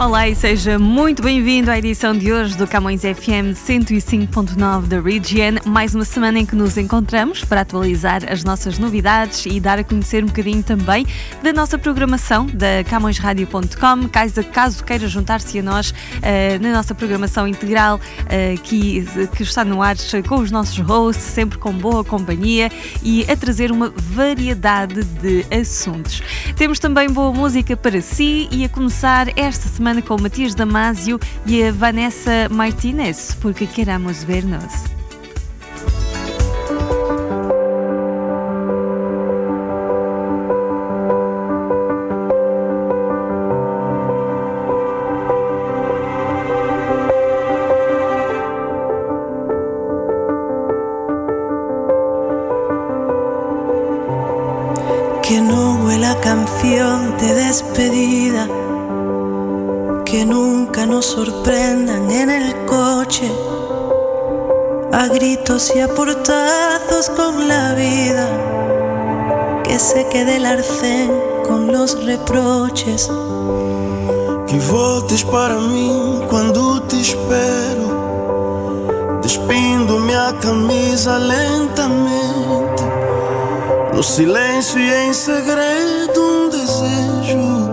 Olá e seja muito bem-vindo à edição de hoje do Camões FM 105.9 da Region. Mais uma semana em que nos encontramos para atualizar as nossas novidades e dar a conhecer um bocadinho também da nossa programação da CamõesRadio.com. Caso, caso queira juntar-se a nós uh, na nossa programação integral uh, que, que está no ar com os nossos hosts, sempre com boa companhia e a trazer uma variedade de assuntos. Temos também boa música para si e a começar esta semana semana com o Matias Damasio e a Vanessa Martinez, porque queremos ver-nos. Gritos y a portazos con la vida, que se quede el arcén con los reproches. Que voltes para mim quando te espero, despindo minha camisa lentamente, no silêncio e em segredo um desejo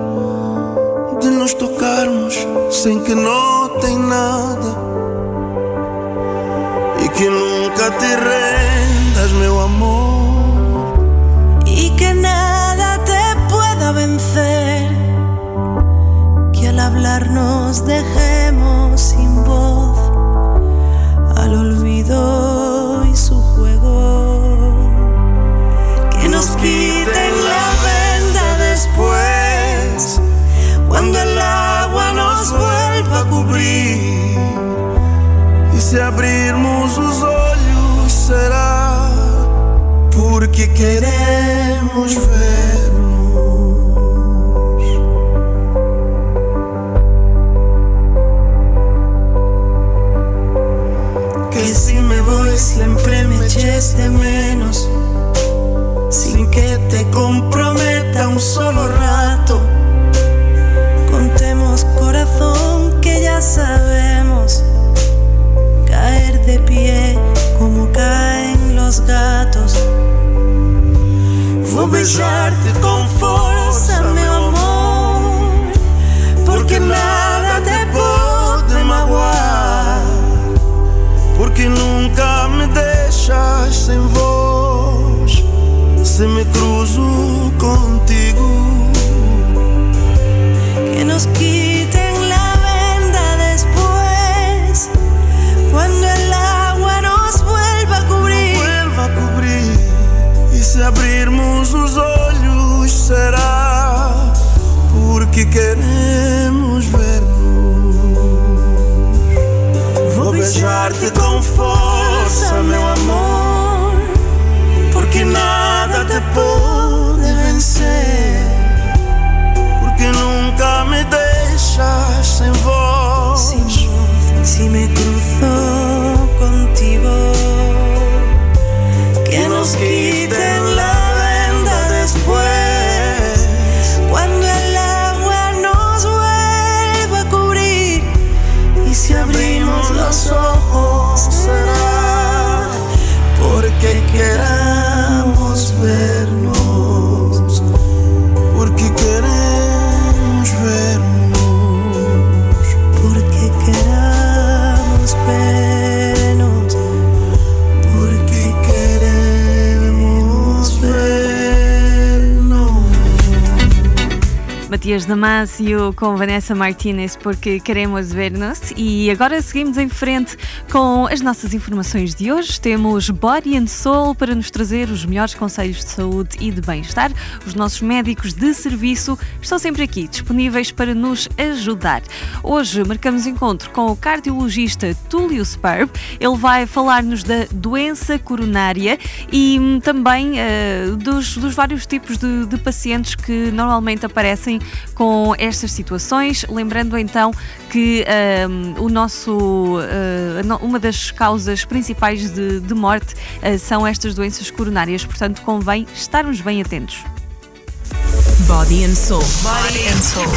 de nos tocarmos sem que notem nada hablar nos dejemos sin voz al olvido y su juego, que nos quiten la venda después, Cuando el agua nos vuelva a cobrir E se abrirmos os olhos será Porque queremos ver-nos eches de menos, sin que te comprometa un solo rato. Contemos corazón que ya sabemos caer de pie como caen los gatos. Vou beijar-te Damasio com Vanessa Martinez porque queremos ver-nos. E agora seguimos em frente com as nossas informações de hoje. Temos Body and Soul para nos trazer os melhores conselhos de saúde e de bem-estar. Os nossos médicos de serviço estão sempre aqui, disponíveis para nos ajudar. Hoje marcamos encontro com o cardiologista Túlio Sperb. Ele vai falar-nos da doença coronária e hum, também uh, dos, dos, vários tipos de, de pacientes que normalmente aparecem com estas situações. Lembrando então que um, o nosso, uh, uma das causas principais de, de morte uh, são estas doenças coronárias, portanto convém estarmos bem atentos. Body and Soul. Body and Soul.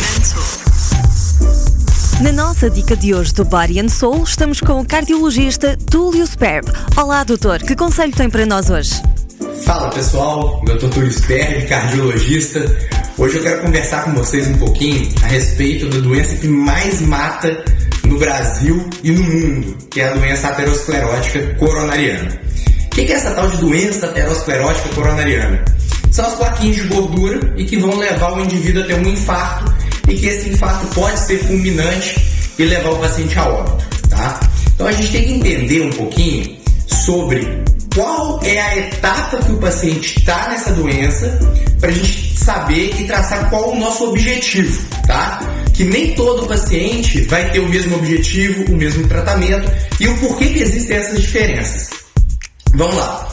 Na nossa dica de hoje do Body and Soul, estamos com o cardiologista Túlio Sperb. Olá, doutor, que conselho tem para nós hoje? Fala pessoal, Dr. Túlio Sperb, cardiologista. Hoje eu quero conversar com vocês um pouquinho a respeito da doença que mais mata no Brasil e no mundo, que é a doença aterosclerótica coronariana. O que é essa tal de doença aterosclerótica coronariana? São as plaquinhas de gordura e que vão levar o indivíduo a ter um infarto e que esse infarto pode ser fulminante e levar o paciente a óbito, tá? Então a gente tem que entender um pouquinho sobre qual é a etapa que o paciente está nessa doença para a gente saber e traçar qual o nosso objetivo, tá? Que nem todo paciente vai ter o mesmo objetivo, o mesmo tratamento e o porquê que existem essas diferenças. Vamos lá.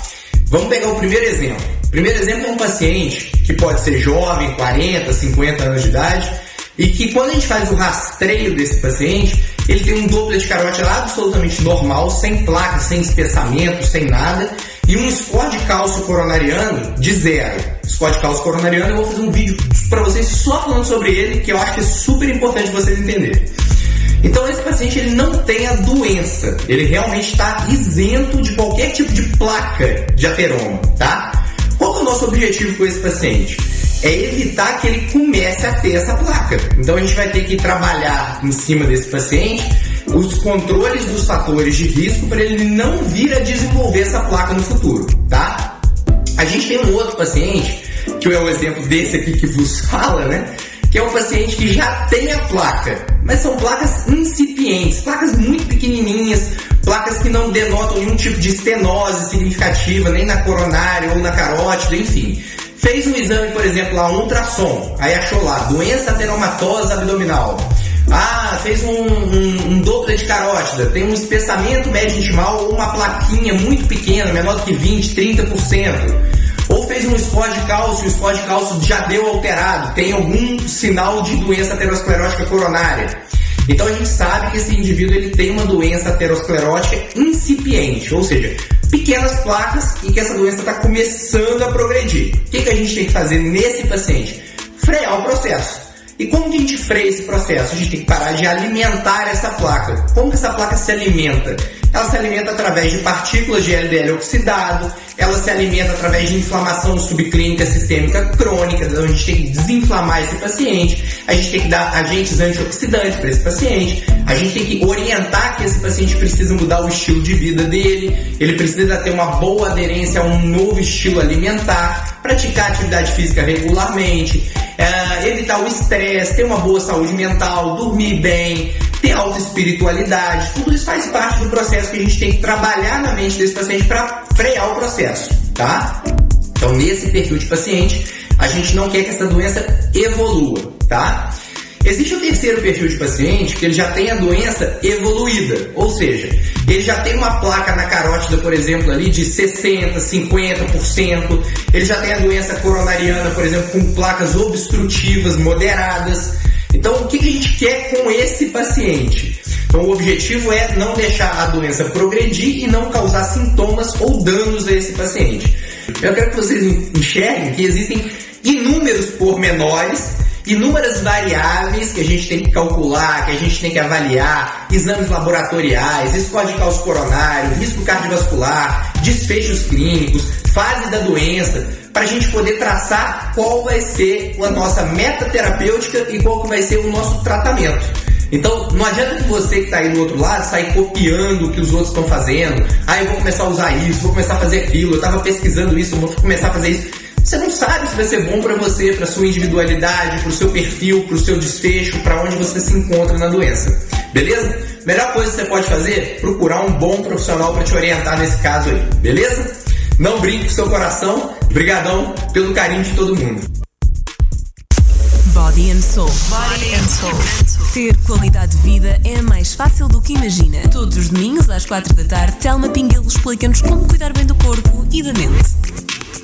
Vamos pegar o primeiro exemplo. O primeiro exemplo é um paciente que pode ser jovem, 40, 50 anos de idade, e que quando a gente faz o rastreio desse paciente, ele tem um Doppler de carótida absolutamente normal, sem placa, sem espessamento, sem nada, e um score de cálcio coronariano de zero. Score de cálcio coronariano, eu vou fazer um vídeo para vocês só falando sobre ele, que eu acho que é super importante vocês entenderem. Então esse paciente ele não tem a doença, ele realmente está isento de qualquer tipo de placa de ateroma, tá? Qual é o nosso objetivo com esse paciente? é evitar que ele comece a ter essa placa. Então a gente vai ter que trabalhar em cima desse paciente os controles dos fatores de risco para ele não vir a desenvolver essa placa no futuro, tá? A gente tem um outro paciente, que é o exemplo desse aqui que vos fala, né? Que é um paciente que já tem a placa, mas são placas incipientes, placas muito pequenininhas, placas que não denotam nenhum tipo de estenose significativa, nem na coronária ou na carótida, enfim. Fez um exame, por exemplo, lá, um ultrassom, aí achou lá, doença ateromatosa abdominal. Ah, fez um, um, um De carótida, tem um espessamento médio intimal ou uma plaquinha muito pequena, menor do que 20, 30%. Ou fez um score de cálcio, o score de cálcio já deu alterado, tem algum sinal de doença aterosclerótica coronária. Então a gente sabe que esse indivíduo ele tem uma doença aterosclerótica incipiente, ou seja, pequenas placas e que essa doença está começando a progredir. O que, que a gente tem que fazer nesse paciente? Frear o processo. E como que a gente freia esse processo? A gente tem que parar de alimentar essa placa. Como que essa placa se alimenta? Ela se alimenta através de partículas de LDL oxidado, ela se alimenta através de inflamação subclínica sistêmica crônica, então a gente tem que desinflamar esse paciente, a gente tem que dar agentes antioxidantes para esse paciente, a gente tem que orientar que esse paciente precisa mudar o estilo de vida dele, ele precisa ter uma boa aderência a um novo estilo alimentar, praticar atividade física regularmente, é, evitar o estresse, ter uma boa saúde mental, dormir bem, ter alta espiritualidade, tudo isso faz parte do processo que a gente tem que trabalhar na mente desse paciente para frear o processo, tá? Então, nesse perfil de paciente, a gente não quer que essa doença evolua, tá? Existe o terceiro perfil de paciente que ele já tem a doença evoluída, ou seja, ele já tem uma placa na carótida, por exemplo, ali de 60%, 50%, ele já tem a doença coronariana, por exemplo, com placas obstrutivas moderadas. Então, o que a gente quer com esse paciente? Então, o objetivo é não deixar a doença progredir e não causar sintomas ou danos a esse paciente. Eu quero que vocês enxerguem que existem inúmeros pormenores inúmeras variáveis que a gente tem que calcular, que a gente tem que avaliar, exames laboratoriais, score de cálcio coronário, risco cardiovascular, desfechos clínicos, fase da doença, para a gente poder traçar qual vai ser a nossa meta terapêutica e qual que vai ser o nosso tratamento. Então, não adianta que você que está aí do outro lado sair copiando o que os outros estão fazendo. Ah, eu vou começar a usar isso, vou começar a fazer aquilo, eu estava pesquisando isso, eu vou começar a fazer isso você não sabe se vai ser bom para você, para sua individualidade, para o seu perfil, para o seu desfecho, para onde você se encontra na doença. Beleza? Melhor coisa que você pode fazer, procurar um bom profissional para te orientar nesse caso aí. Beleza? Não brinque com seu coração. Brigadão pelo carinho de todo mundo. Body and Soul. Body and Soul. Ter qualidade de vida é mais fácil do que imagina. Todos os domingos às quatro da tarde, Telma Pinguelo explica-nos como cuidar bem do corpo e da mente.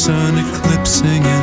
Sun eclipsing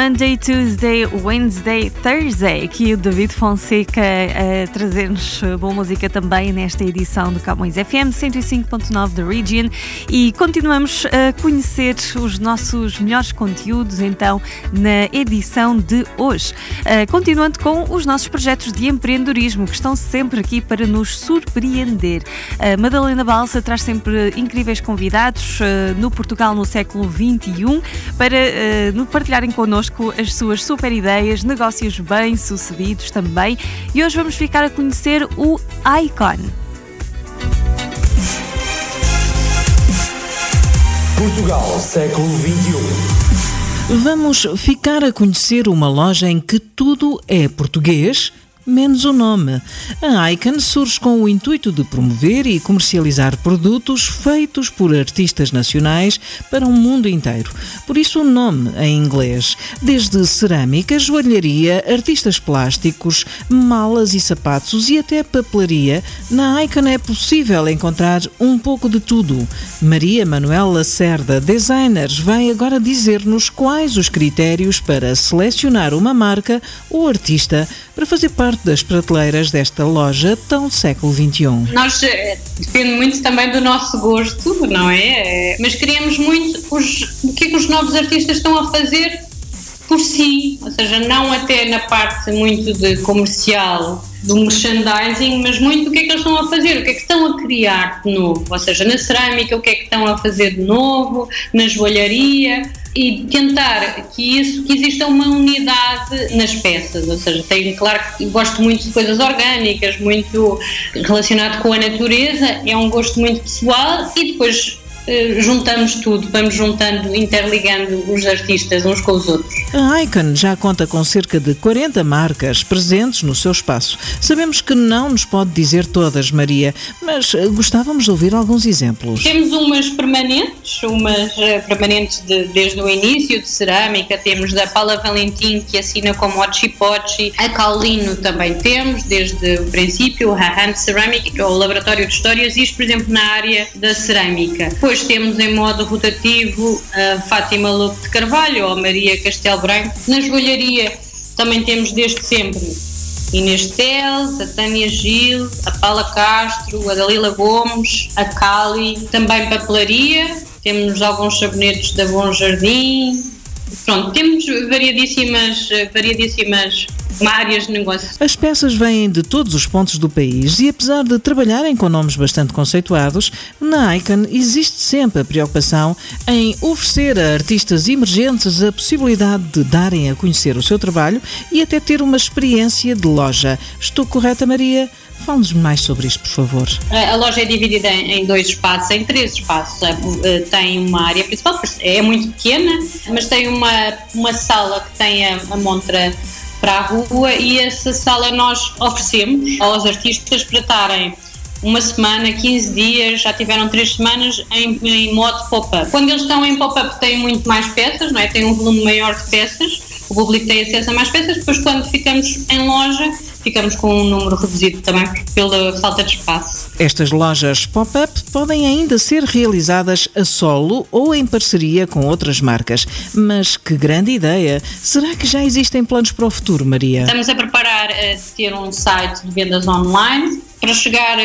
Monday, Tuesday, Wednesday, Thursday. Aqui o David Fonseca a trazer-nos boa música também nesta edição do Camões FM 105.9 da Region e continuamos a conhecer os nossos melhores conteúdos então na edição de hoje. Uh, continuando com os nossos projetos de empreendedorismo que estão sempre aqui para nos surpreender. A Madalena Balsa traz sempre incríveis convidados uh, no Portugal no século XXI para partilharem connosco as suas super ideias, negócios bem-sucedidos também. E hoje vamos ficar a conhecer o Icon. Portugal, século XXI. Vamos ficar a conhecer uma loja em que tudo é português menos o nome. A Icon surge com o intuito de promover e comercializar produtos feitos por artistas nacionais para o mundo inteiro. Por isso o nome em inglês. Desde cerâmica, joalharia, artistas plásticos, malas e sapatos e até papelaria, na Icon é possível encontrar um pouco de tudo. Maria Manuela Lacerda, designer, vai agora dizer-nos quais os critérios para selecionar uma marca ou artista para fazer parte das prateleiras desta loja tão século XXI? Nós eh, depende muito também do nosso gosto, não é? Eh, mas queremos muito os, o que é que os novos artistas estão a fazer por si, ou seja, não até na parte muito de comercial do merchandising, mas muito o que é que eles estão a fazer, o que é que estão a criar de novo, ou seja, na cerâmica o que é que estão a fazer de novo, na joalharia e tentar que isso que exista uma unidade nas peças, ou seja, tenho claro que gosto muito de coisas orgânicas, muito relacionado com a natureza, é um gosto muito pessoal e depois juntamos tudo, vamos juntando, interligando os artistas uns com os outros. A Icon já conta com cerca de 40 marcas presentes no seu espaço. Sabemos que não nos pode dizer todas, Maria, mas eh, gostávamos de ouvir alguns exemplos. Temos umas permanentes, umas eh, permanentes de, desde o início de cerâmica, temos da Paula Valentim que assina como Ochi Pochi, a Caulino também temos desde o princípio, a Hand Ceramic, o Laboratório de Histórias, isto por exemplo na área da cerâmica. Depois temos em modo rotativo a Fátima Lobo de Carvalho ou a Maria Castelo Branco. Na joalharia também temos desde sempre Inês Teles, a Tânia Gil, a Paula Castro, a Dalila Gomes, a Cali, também papelaria, temos alguns sabonetes da Bom Jardim, pronto, temos variadíssimas, variadíssimas áreas de negócio. As peças vêm de todos os pontos do país e, apesar de trabalharem com nomes bastante conceituados, na Icon existe sempre a preocupação em oferecer a artistas emergentes a possibilidade de darem a conhecer o seu trabalho e até ter uma experiência de loja. Estou correta, Maria? Fale-nos mais sobre isto, por favor. A loja é dividida em dois espaços, em três espaços. Eh, tem uma área principal, é muito pequena, mas tem uma, uma sala que tem a, a montra para a rua e essa sala nós oferecemos aos artistas para estarem uma semana, 15 dias, já tiveram três semanas em, em modo pop-up. Quando eles estão em pop-up têm muito mais peças, não é? Tem um volume maior de peças, o público tem acesso a mais peças, depois quando ficamos em loja ficamos com um número reduzido também pela falta de espaço. Estas lojas pop-up podem ainda ser realizadas a solo ou em parceria com outras marcas. Mas que grande ideia! Será que já existem planos para o futuro, Maria? Estamos a preparar a ter um site de vendas online para chegar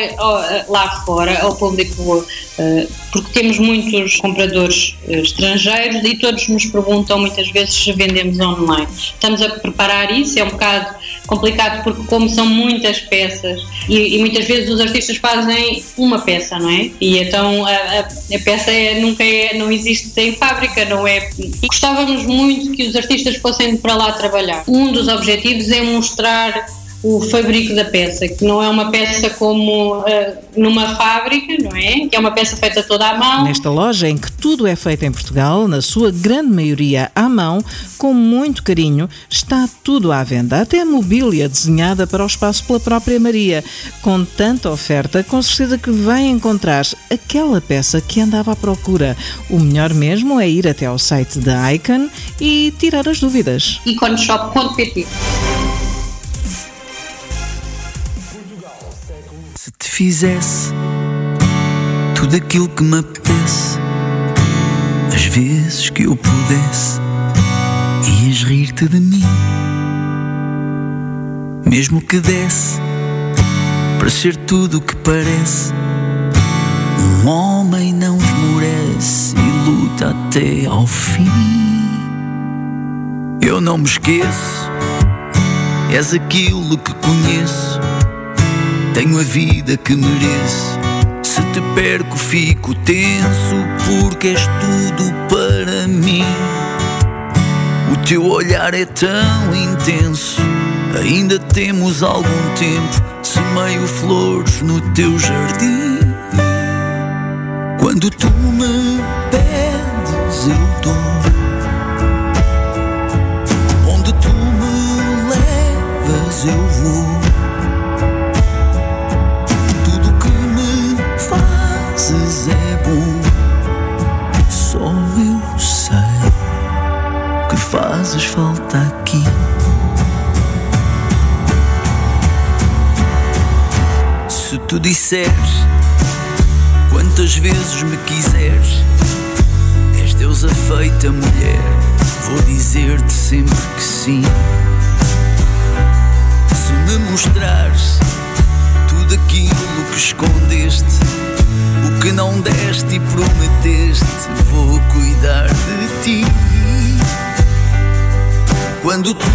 lá fora ao público, eh, porque temos muitos compradores eh, estrangeiros e todos nos perguntam muitas vezes se vendemos online. Estamos a preparar isso, é um bocado complicado porque como são muitas peças e, e muitas vezes os artistas fazem uma peça, não é? E então a, a, a peça é, nunca é, não existe em fábrica, não é? E gostávamos muito que os artistas fossem para lá trabalhar. Um dos objetivos é mostrar o fabrico da peça, que não é uma peça como uh, numa fábrica, não é? Que é uma peça feita toda à mão. Nesta loja em que tudo é feito em Portugal, na sua grande maioria à mão, com muito carinho, está tudo à venda, até a mobília desenhada para o espaço pela própria Maria. Com tanta oferta, com certeza que vai encontrar aquela peça que andava à procura. O melhor mesmo é ir até ao site da Icon e tirar as dúvidas. iconshop.pt te fizesse tudo aquilo que me apetece, as vezes que eu pudesse ias rir-te de mim. Mesmo que desse para ser tudo o que parece. Um homem não esmorece e luta até ao fim. Eu não me esqueço, és aquilo que conheço. Tenho a vida que mereço. Se te perco, fico tenso, porque és tudo para mim. O teu olhar é tão intenso. Ainda temos algum tempo. Semeio flores no teu jardim. Quando tu me pedes, eu dou. Onde tu me levas, eu vou. Fazes é bom. Só eu sei que fazes falta aqui. Se tu disseres quantas vezes me quiseres, és deusa feita mulher, vou dizer-te sempre que sim. Não deste e prometeste, vou cuidar de ti. Quando tu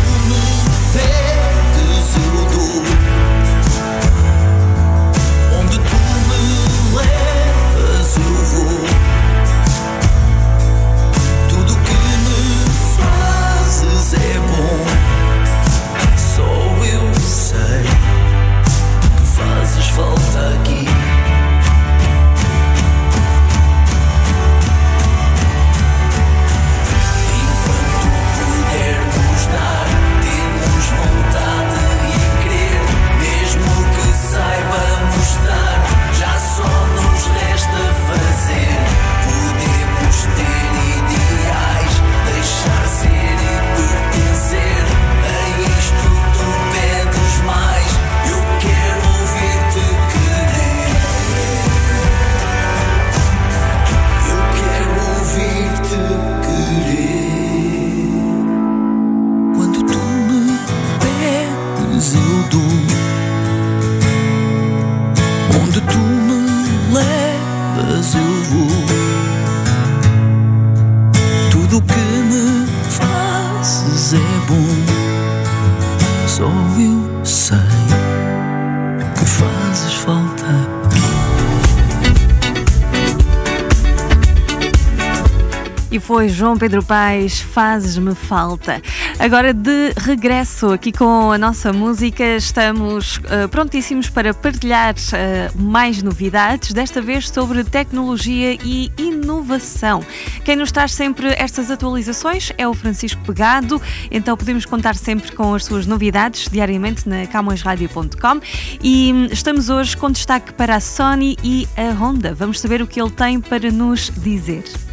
João Pedro Paes, Fazes-me Falta. Agora de regresso aqui com a nossa música, estamos uh, prontíssimos para partilhar uh, mais novidades, desta vez sobre tecnologia e inovação. Quem nos traz sempre estas atualizações é o Francisco Pegado, então podemos contar sempre com as suas novidades diariamente na camõesradio.com e hum, estamos hoje com destaque para a Sony e a Honda. Vamos saber o que ele tem para nos dizer.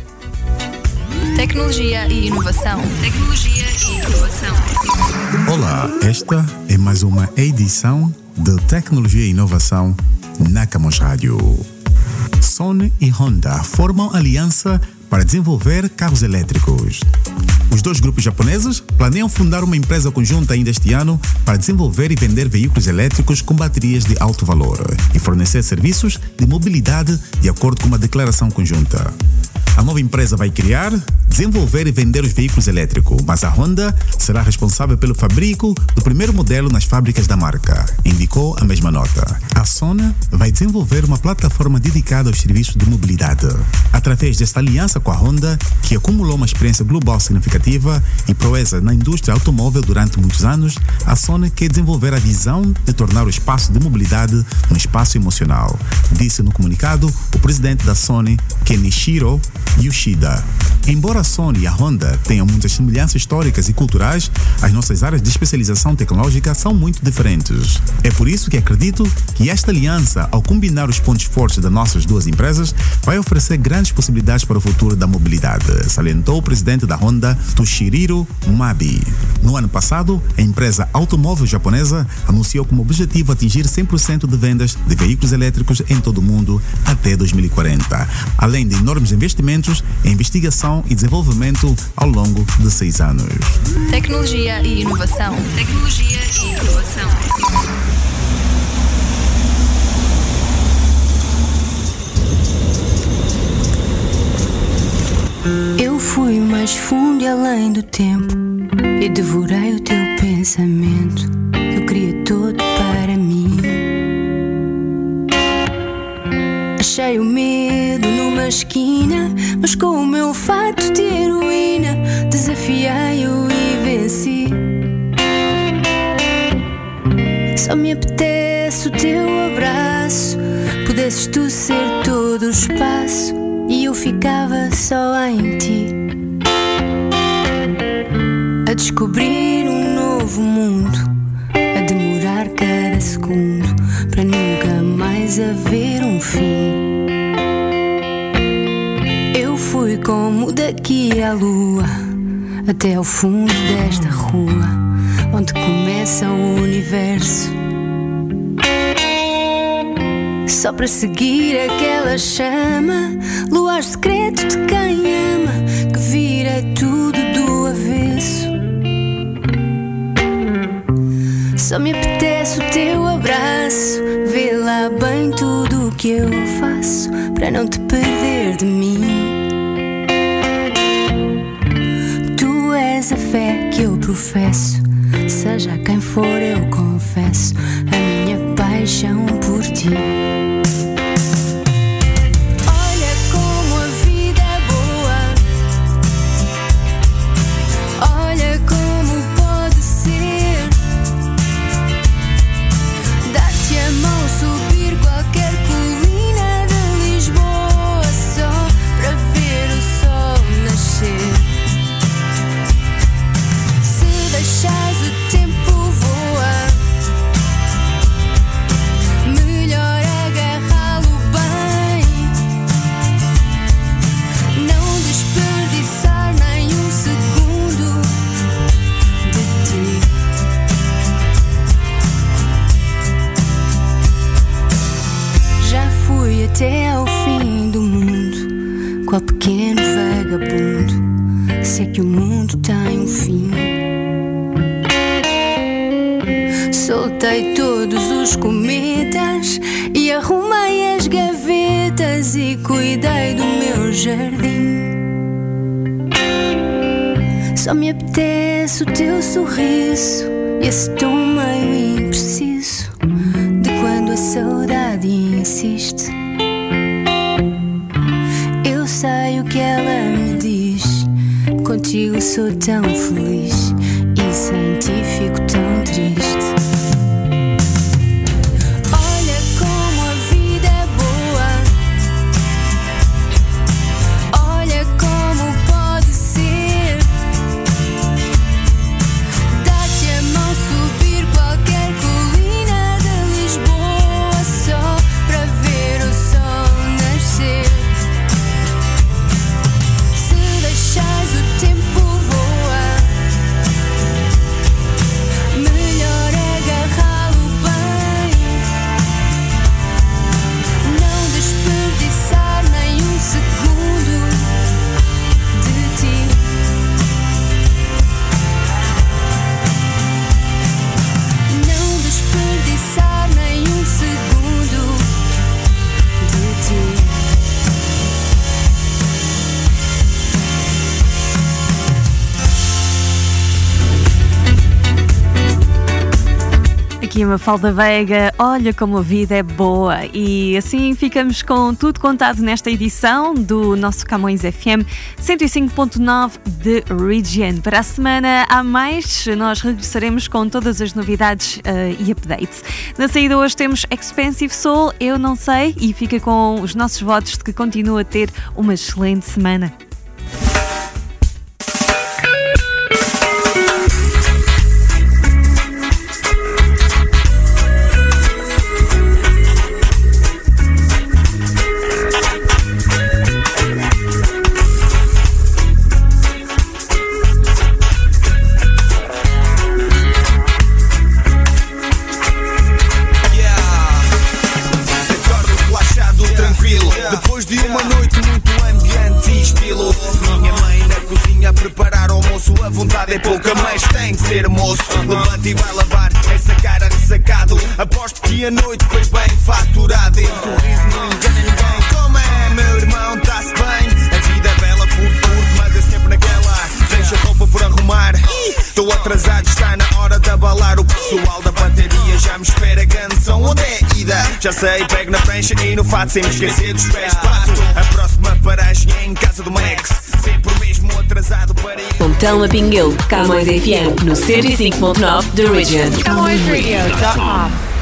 Tecnologia e inovação. Tecnologia e inovação. Olá, esta é mais uma edição de Tecnologia e Inovação na Camões Rádio. Sony e Honda formam aliança para desenvolver carros elétricos. Os dois grupos japoneses planeiam fundar uma empresa conjunta ainda este ano para desenvolver e vender veículos elétricos com baterias de alto valor e fornecer serviços de mobilidade de acordo com uma declaração conjunta. A nova empresa vai criar, desenvolver e vender os veículos elétricos, mas a Honda será responsável pelo fabrico do primeiro modelo nas fábricas da marca, indicou a mesma nota. A Sony vai desenvolver uma plataforma dedicada aos serviços de mobilidade. Através desta aliança com a Honda, que acumulou uma experiência global significativa e proeza na indústria automóvel durante muitos anos, a Sony quer desenvolver a visão de tornar o espaço de mobilidade um espaço emocional, disse no comunicado o presidente da Sony, Kenichiro Yoshida. Embora a Sony e a Honda tenham muitas semelhanças históricas e culturais, as nossas áreas de especialização tecnológica são muito diferentes. É por isso que acredito que esta aliança, ao combinar os pontos fortes das nossas duas empresas, vai oferecer grandes possibilidades para o futuro da mobilidade, salientou o presidente da Honda, Toshihiro Mabi. No ano passado, a empresa automóvel japonesa anunciou como objetivo atingir 100% de vendas de veículos elétricos em todo o mundo até 2040, além de enormes investimentos em investigação Investigação e Desenvolvimento ao longo de seis anos. Tecnologia e inovação. Tecnologia e inovação. Eu fui mais fundo e além do tempo e devorei o teu pensamento. Eu queria todo Achei o medo numa esquina, mas com o meu fato de heroína desafiei-o e venci. Só me apetece o teu abraço. Pudesses tu ser todo o espaço e eu ficava só em ti. A descobrir um novo mundo, a demorar cada segundo para nunca mais haver um fim. Como daqui à lua, até ao fundo desta rua, onde começa o universo. Só para seguir aquela chama, luar secreto de quem ama, que vira tudo do avesso. Só me apetece o teu abraço, vê lá bem tudo o que eu faço para não te perder de mim. Fé que eu professo, seja quem for, eu confesso a minha paixão por ti. Saudade insiste. Eu sei o que ela me diz, contigo sou tão feliz Aqui uma Falda Veiga, olha como a vida é boa. E assim ficamos com tudo contado nesta edição do nosso Camões FM 105.9 de Region. Para a semana há mais, nós regressaremos com todas as novidades eh, e updates. Na saída hoje temos Expensive Soul, eu não sei, e fica com os nossos votos de que continua a ter uma excelente semana. Sem esquecer dos pés pato. A próxima paragem é em casa do Max. Sempre mesmo atrasado para ir. Pontão a Pinguel, Camões FM, no 105.9 The Region. CamõesRadio.com